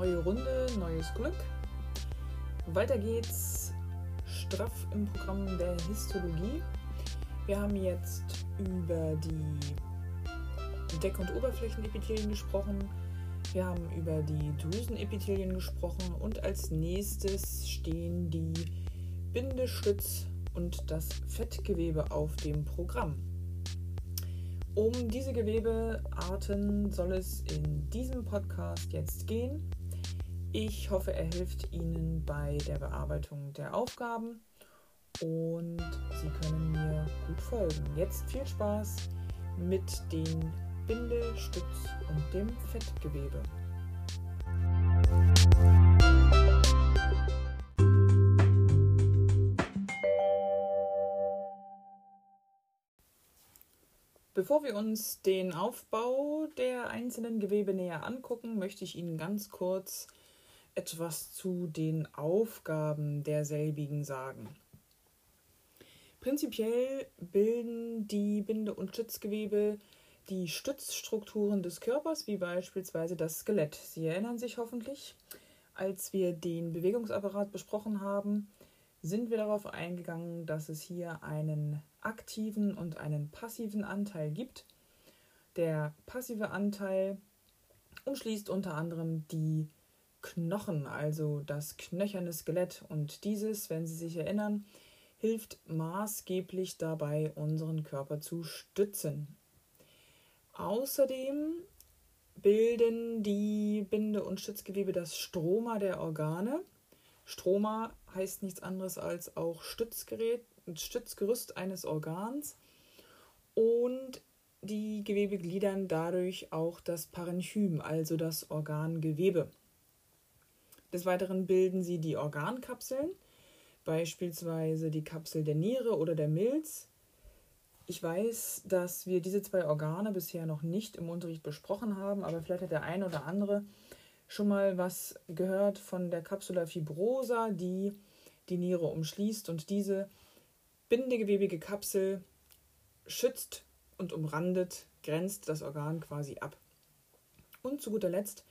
Neue Runde, neues Glück. Weiter geht's straff im Programm der Histologie. Wir haben jetzt über die Deck- und Oberflächenepithelien gesprochen. Wir haben über die Drüsenepithelien gesprochen und als nächstes stehen die Bindestütz und das Fettgewebe auf dem Programm. Um diese Gewebearten soll es in diesem Podcast jetzt gehen. Ich hoffe, er hilft Ihnen bei der Bearbeitung der Aufgaben und Sie können mir gut folgen. Jetzt viel Spaß mit den Bindestütz und dem Fettgewebe. Bevor wir uns den Aufbau der einzelnen Gewebe näher angucken, möchte ich Ihnen ganz kurz etwas zu den Aufgaben derselbigen sagen. Prinzipiell bilden die Binde- und Stützgewebe die Stützstrukturen des Körpers, wie beispielsweise das Skelett. Sie erinnern sich hoffentlich, als wir den Bewegungsapparat besprochen haben, sind wir darauf eingegangen, dass es hier einen aktiven und einen passiven Anteil gibt. Der passive Anteil umschließt unter anderem die Knochen, also das knöcherne Skelett. Und dieses, wenn Sie sich erinnern, hilft maßgeblich dabei, unseren Körper zu stützen. Außerdem bilden die Binde- und Stützgewebe das Stroma der Organe. Stroma heißt nichts anderes als auch Stützgerät, Stützgerüst eines Organs. Und die Gewebe gliedern dadurch auch das Parenchym, also das Organgewebe. Des Weiteren bilden sie die Organkapseln, beispielsweise die Kapsel der Niere oder der Milz. Ich weiß, dass wir diese zwei Organe bisher noch nicht im Unterricht besprochen haben, aber vielleicht hat der eine oder andere schon mal was gehört von der Capsula fibrosa, die die Niere umschließt und diese bindegewebige Kapsel schützt und umrandet, grenzt das Organ quasi ab. Und zu guter Letzt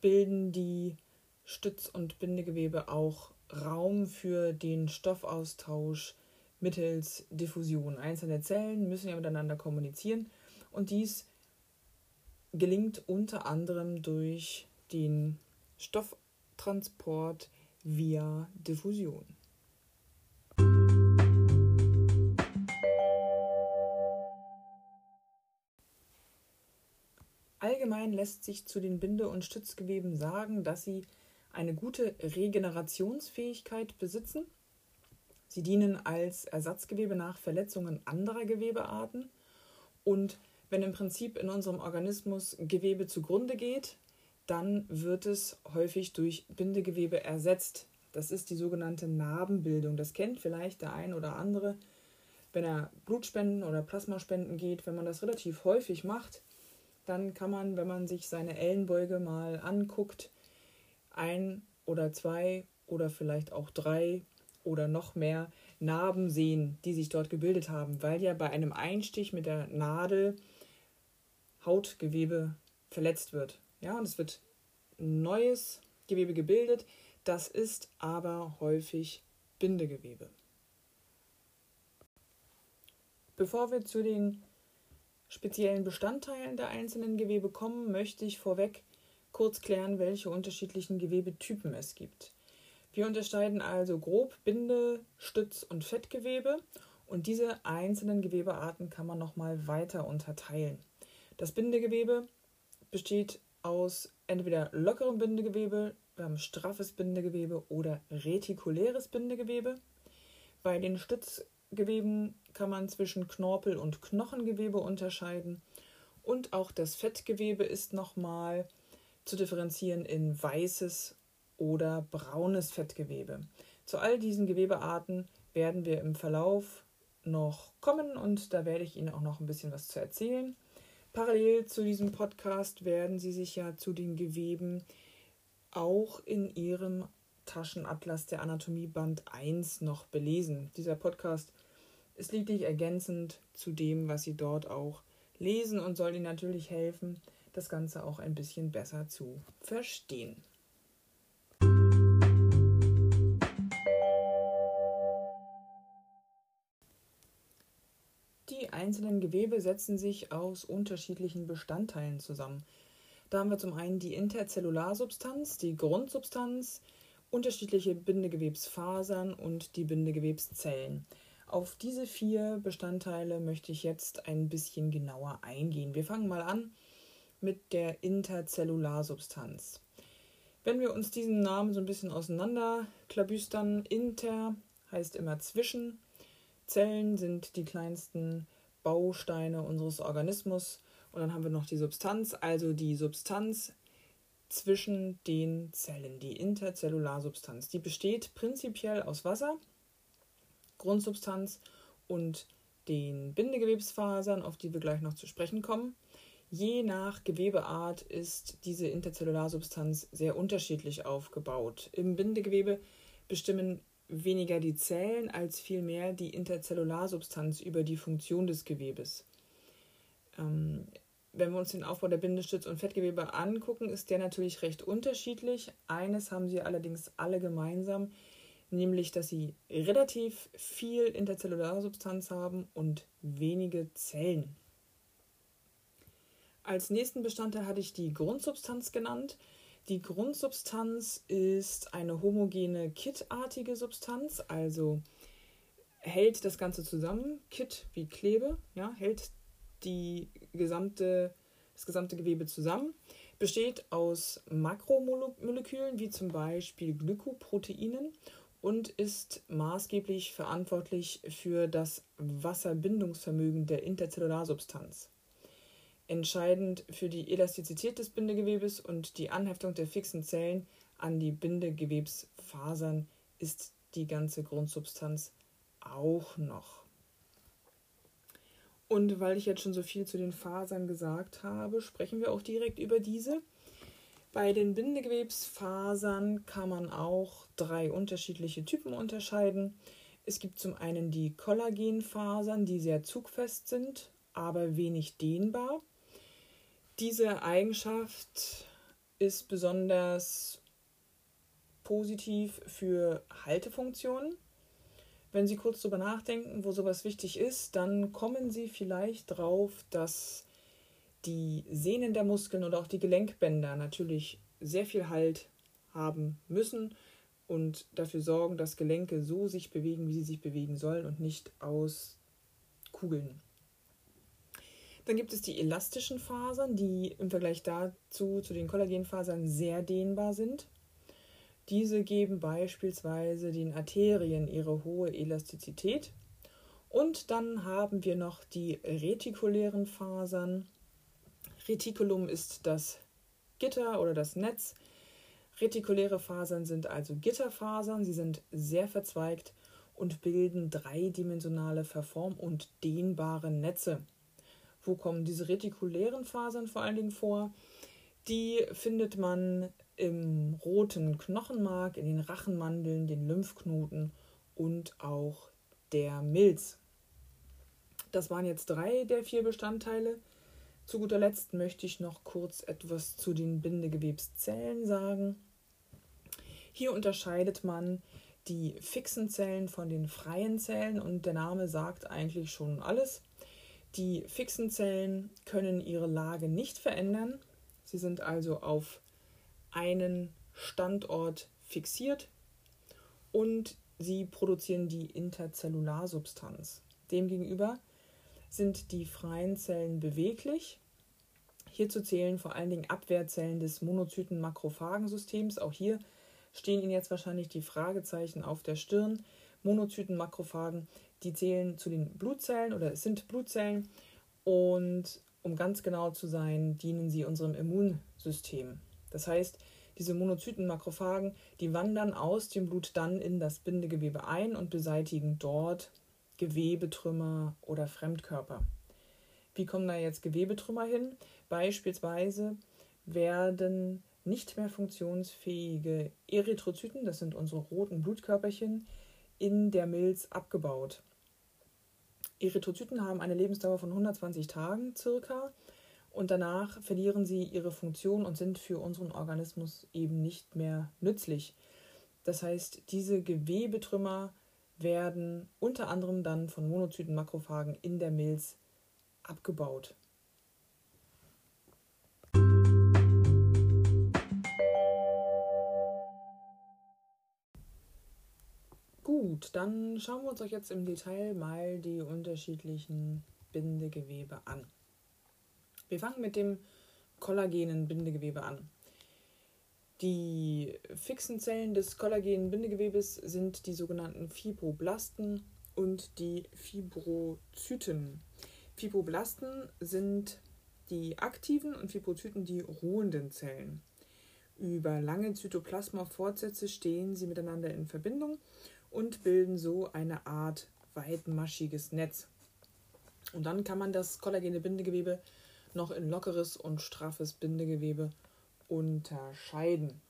bilden die Stütz- und Bindegewebe auch Raum für den Stoffaustausch mittels Diffusion. Einzelne Zellen müssen ja miteinander kommunizieren und dies gelingt unter anderem durch den Stofftransport via Diffusion. Allgemein lässt sich zu den Binde- und Stützgeweben sagen, dass sie eine gute Regenerationsfähigkeit besitzen. Sie dienen als Ersatzgewebe nach Verletzungen anderer Gewebearten und wenn im Prinzip in unserem Organismus Gewebe zugrunde geht, dann wird es häufig durch Bindegewebe ersetzt. Das ist die sogenannte Narbenbildung. Das kennt vielleicht der ein oder andere, wenn er Blutspenden oder Plasmaspenden geht. Wenn man das relativ häufig macht, dann kann man, wenn man sich seine Ellenbeuge mal anguckt, ein oder zwei oder vielleicht auch drei oder noch mehr Narben sehen, die sich dort gebildet haben, weil ja bei einem Einstich mit der Nadel Hautgewebe verletzt wird. Ja, und es wird neues Gewebe gebildet, das ist aber häufig Bindegewebe. Bevor wir zu den speziellen Bestandteilen der einzelnen Gewebe kommen, möchte ich vorweg kurz klären, welche unterschiedlichen Gewebetypen es gibt. Wir unterscheiden also grob Binde-, Stütz- und Fettgewebe und diese einzelnen Gewebearten kann man nochmal weiter unterteilen. Das Bindegewebe besteht aus entweder lockerem Bindegewebe, wir haben straffes Bindegewebe oder retikuläres Bindegewebe. Bei den Stützgeweben kann man zwischen Knorpel- und Knochengewebe unterscheiden und auch das Fettgewebe ist nochmal zu differenzieren in weißes oder braunes Fettgewebe. Zu all diesen Gewebearten werden wir im Verlauf noch kommen und da werde ich Ihnen auch noch ein bisschen was zu erzählen. Parallel zu diesem Podcast werden Sie sich ja zu den Geweben auch in Ihrem Taschenatlas der Anatomie Band 1 noch belesen. Dieser Podcast ist lediglich ergänzend zu dem, was Sie dort auch lesen und soll Ihnen natürlich helfen, das Ganze auch ein bisschen besser zu verstehen. Die einzelnen Gewebe setzen sich aus unterschiedlichen Bestandteilen zusammen. Da haben wir zum einen die Interzellularsubstanz, die Grundsubstanz, unterschiedliche Bindegewebsfasern und die Bindegewebszellen. Auf diese vier Bestandteile möchte ich jetzt ein bisschen genauer eingehen. Wir fangen mal an mit der Interzellarsubstanz. Wenn wir uns diesen Namen so ein bisschen auseinanderklabüstern, inter heißt immer zwischen, Zellen sind die kleinsten Bausteine unseres Organismus und dann haben wir noch die Substanz, also die Substanz zwischen den Zellen, die Interzellarsubstanz. Die besteht prinzipiell aus Wasser, Grundsubstanz und den Bindegewebsfasern, auf die wir gleich noch zu sprechen kommen. Je nach Gewebeart ist diese Interzellarsubstanz sehr unterschiedlich aufgebaut. Im Bindegewebe bestimmen weniger die Zellen als vielmehr die Interzellarsubstanz über die Funktion des Gewebes. Ähm, wenn wir uns den Aufbau der Bindestütz- und Fettgewebe angucken, ist der natürlich recht unterschiedlich. Eines haben sie allerdings alle gemeinsam, nämlich dass sie relativ viel Interzellarsubstanz haben und wenige Zellen. Als nächsten Bestandteil hatte ich die Grundsubstanz genannt. Die Grundsubstanz ist eine homogene kitartige Substanz, also hält das Ganze zusammen. Kit wie Klebe, ja, hält die gesamte, das gesamte Gewebe zusammen. Besteht aus Makromolekülen wie zum Beispiel Glykoproteinen und ist maßgeblich verantwortlich für das Wasserbindungsvermögen der Interzellarsubstanz. Entscheidend für die Elastizität des Bindegewebes und die Anheftung der fixen Zellen an die Bindegewebsfasern ist die ganze Grundsubstanz auch noch. Und weil ich jetzt schon so viel zu den Fasern gesagt habe, sprechen wir auch direkt über diese. Bei den Bindegewebsfasern kann man auch drei unterschiedliche Typen unterscheiden. Es gibt zum einen die Kollagenfasern, die sehr zugfest sind, aber wenig dehnbar. Diese Eigenschaft ist besonders positiv für Haltefunktionen. Wenn Sie kurz darüber nachdenken, wo sowas wichtig ist, dann kommen Sie vielleicht drauf, dass die Sehnen der Muskeln oder auch die Gelenkbänder natürlich sehr viel Halt haben müssen und dafür sorgen, dass Gelenke so sich bewegen, wie sie sich bewegen sollen und nicht aus Kugeln. Dann gibt es die elastischen Fasern, die im Vergleich dazu zu den Kollagenfasern sehr dehnbar sind. Diese geben beispielsweise den Arterien ihre hohe Elastizität. Und dann haben wir noch die retikulären Fasern. Retikulum ist das Gitter oder das Netz. Retikuläre Fasern sind also Gitterfasern. Sie sind sehr verzweigt und bilden dreidimensionale Verform- und dehnbare Netze. Wo kommen diese retikulären Fasern vor allen Dingen vor? Die findet man im roten Knochenmark, in den Rachenmandeln, den Lymphknoten und auch der Milz. Das waren jetzt drei der vier Bestandteile. Zu guter Letzt möchte ich noch kurz etwas zu den Bindegewebszellen sagen. Hier unterscheidet man die fixen Zellen von den freien Zellen und der Name sagt eigentlich schon alles. Die fixen Zellen können ihre Lage nicht verändern. Sie sind also auf einen Standort fixiert und sie produzieren die Interzellarsubstanz. Demgegenüber sind die freien Zellen beweglich. Hierzu zählen vor allen Dingen Abwehrzellen des Monozyten-Makrophagensystems. Auch hier stehen Ihnen jetzt wahrscheinlich die Fragezeichen auf der Stirn. Monozyten-Makrophagen die zählen zu den Blutzellen oder sind Blutzellen und um ganz genau zu sein, dienen sie unserem Immunsystem. Das heißt, diese Monozyten-Makrophagen, die wandern aus dem Blut dann in das Bindegewebe ein und beseitigen dort Gewebetrümmer oder Fremdkörper. Wie kommen da jetzt Gewebetrümmer hin? Beispielsweise werden nicht mehr funktionsfähige Erythrozyten, das sind unsere roten Blutkörperchen, in der Milz abgebaut. Erythrozyten haben eine Lebensdauer von 120 Tagen circa und danach verlieren sie ihre Funktion und sind für unseren Organismus eben nicht mehr nützlich. Das heißt, diese Gewebetrümmer werden unter anderem dann von Monozyten Makrophagen in der Milz abgebaut. Dann schauen wir uns euch jetzt im Detail mal die unterschiedlichen Bindegewebe an. Wir fangen mit dem kollagenen Bindegewebe an. Die fixen Zellen des kollagenen Bindegewebes sind die sogenannten Fibroblasten und die Fibrozyten. Fibroblasten sind die aktiven und Fibrozyten die ruhenden Zellen. Über lange Zytoplasma-Fortsätze stehen sie miteinander in Verbindung und bilden so eine Art weitmaschiges Netz. Und dann kann man das kollagene Bindegewebe noch in lockeres und straffes Bindegewebe unterscheiden.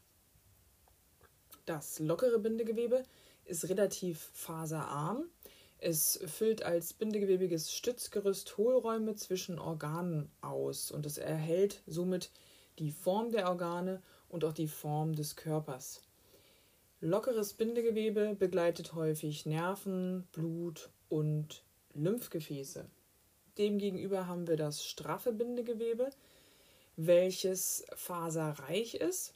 Das lockere Bindegewebe ist relativ faserarm. Es füllt als bindegewebiges Stützgerüst Hohlräume zwischen Organen aus und es erhält somit die Form der Organe und auch die Form des Körpers. Lockeres Bindegewebe begleitet häufig Nerven, Blut und Lymphgefäße. Demgegenüber haben wir das straffe Bindegewebe, welches faserreich ist.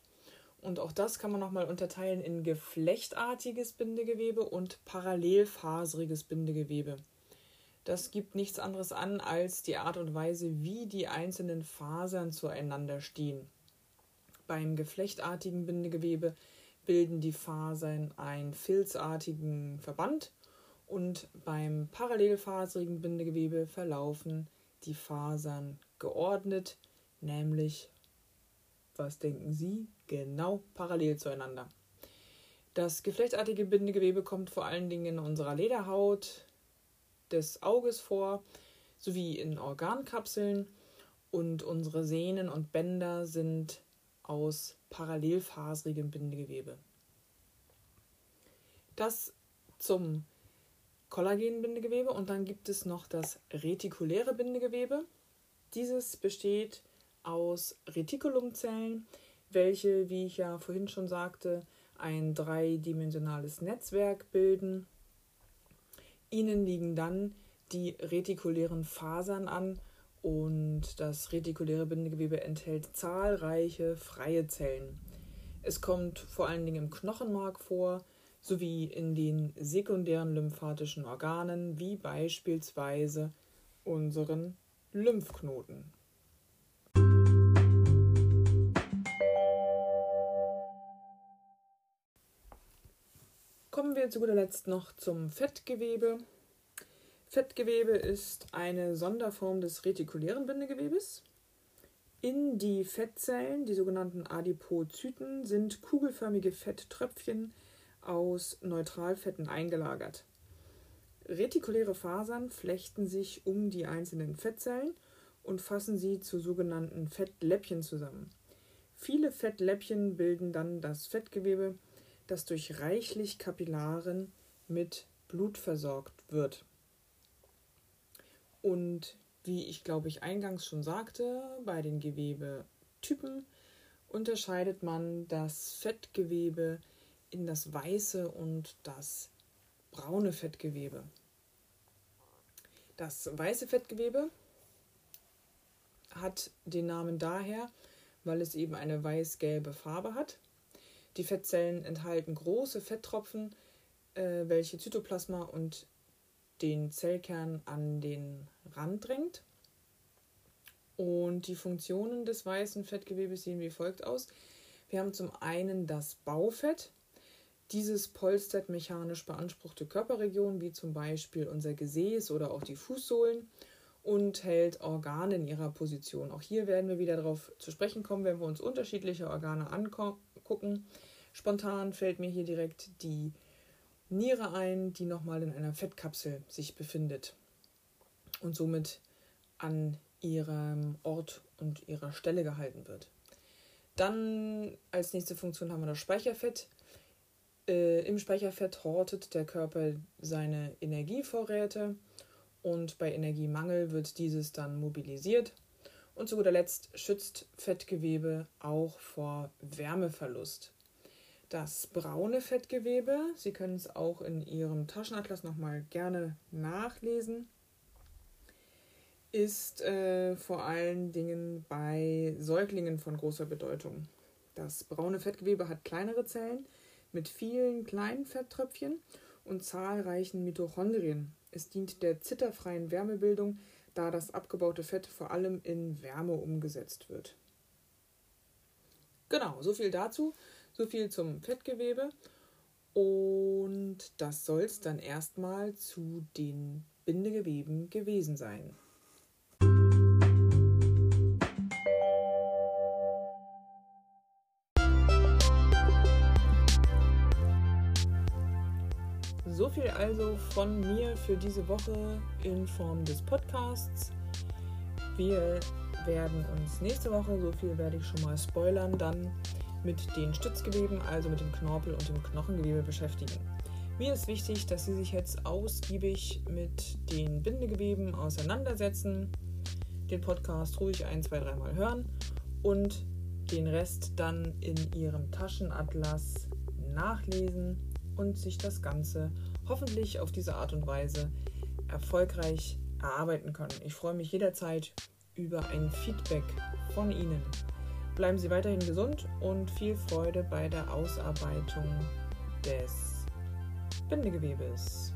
Und auch das kann man nochmal unterteilen in geflechtartiges Bindegewebe und parallelfaseriges Bindegewebe. Das gibt nichts anderes an als die Art und Weise, wie die einzelnen Fasern zueinander stehen. Beim geflechtartigen Bindegewebe bilden die Fasern einen filzartigen Verband und beim parallelfaserigen Bindegewebe verlaufen die Fasern geordnet, nämlich, was denken Sie, genau parallel zueinander. Das geflechtartige Bindegewebe kommt vor allen Dingen in unserer Lederhaut des Auges vor, sowie in Organkapseln und unsere Sehnen und Bänder sind aus parallelfaserigem Bindegewebe. Das zum Kollagenbindegewebe und dann gibt es noch das retikuläre Bindegewebe. Dieses besteht aus Retikulumzellen, welche, wie ich ja vorhin schon sagte, ein dreidimensionales Netzwerk bilden. Ihnen liegen dann die retikulären Fasern an und das retikuläre Bindegewebe enthält zahlreiche freie Zellen. Es kommt vor allen Dingen im Knochenmark vor, sowie in den sekundären lymphatischen Organen, wie beispielsweise unseren Lymphknoten. Kommen wir zu guter Letzt noch zum Fettgewebe. Fettgewebe ist eine Sonderform des retikulären Bindegewebes. In die Fettzellen, die sogenannten Adipozyten, sind kugelförmige Fetttröpfchen aus Neutralfetten eingelagert. Retikuläre Fasern flechten sich um die einzelnen Fettzellen und fassen sie zu sogenannten Fettläppchen zusammen. Viele Fettläppchen bilden dann das Fettgewebe, das durch reichlich Kapillaren mit Blut versorgt wird. Und wie ich glaube ich eingangs schon sagte, bei den Gewebetypen unterscheidet man das Fettgewebe in das weiße und das braune Fettgewebe. Das weiße Fettgewebe hat den Namen daher, weil es eben eine weiß-gelbe Farbe hat. Die Fettzellen enthalten große Fetttropfen, äh, welche Zytoplasma und den Zellkern an den Rand drängt. Und die Funktionen des weißen Fettgewebes sehen wie folgt aus. Wir haben zum einen das Baufett. Dieses polstert mechanisch beanspruchte Körperregionen, wie zum Beispiel unser Gesäß oder auch die Fußsohlen, und hält Organe in ihrer Position. Auch hier werden wir wieder darauf zu sprechen kommen, wenn wir uns unterschiedliche Organe angucken. Spontan fällt mir hier direkt die Niere ein, die nochmal in einer Fettkapsel sich befindet und somit an ihrem Ort und ihrer Stelle gehalten wird. Dann als nächste Funktion haben wir das Speicherfett. Äh, Im Speicherfett hortet der Körper seine Energievorräte und bei Energiemangel wird dieses dann mobilisiert. Und zu guter Letzt schützt Fettgewebe auch vor Wärmeverlust. Das braune Fettgewebe, Sie können es auch in Ihrem Taschenatlas nochmal gerne nachlesen, ist äh, vor allen Dingen bei Säuglingen von großer Bedeutung. Das braune Fettgewebe hat kleinere Zellen mit vielen kleinen Fetttröpfchen und zahlreichen Mitochondrien. Es dient der zitterfreien Wärmebildung, da das abgebaute Fett vor allem in Wärme umgesetzt wird. Genau, so viel dazu, so viel zum Fettgewebe. Und das soll es dann erstmal zu den Bindegeweben gewesen sein. So viel also von mir für diese Woche in Form des Podcasts. Wir werden uns nächste Woche, so viel werde ich schon mal spoilern, dann mit den Stützgeweben, also mit dem Knorpel und dem Knochengewebe beschäftigen. Mir ist wichtig, dass Sie sich jetzt ausgiebig mit den Bindegeweben auseinandersetzen, den Podcast ruhig ein, zwei, dreimal hören und den Rest dann in Ihrem Taschenatlas nachlesen und sich das Ganze hoffentlich auf diese Art und Weise erfolgreich erarbeiten können. Ich freue mich jederzeit über ein Feedback von Ihnen. Bleiben Sie weiterhin gesund und viel Freude bei der Ausarbeitung des Bindegewebes.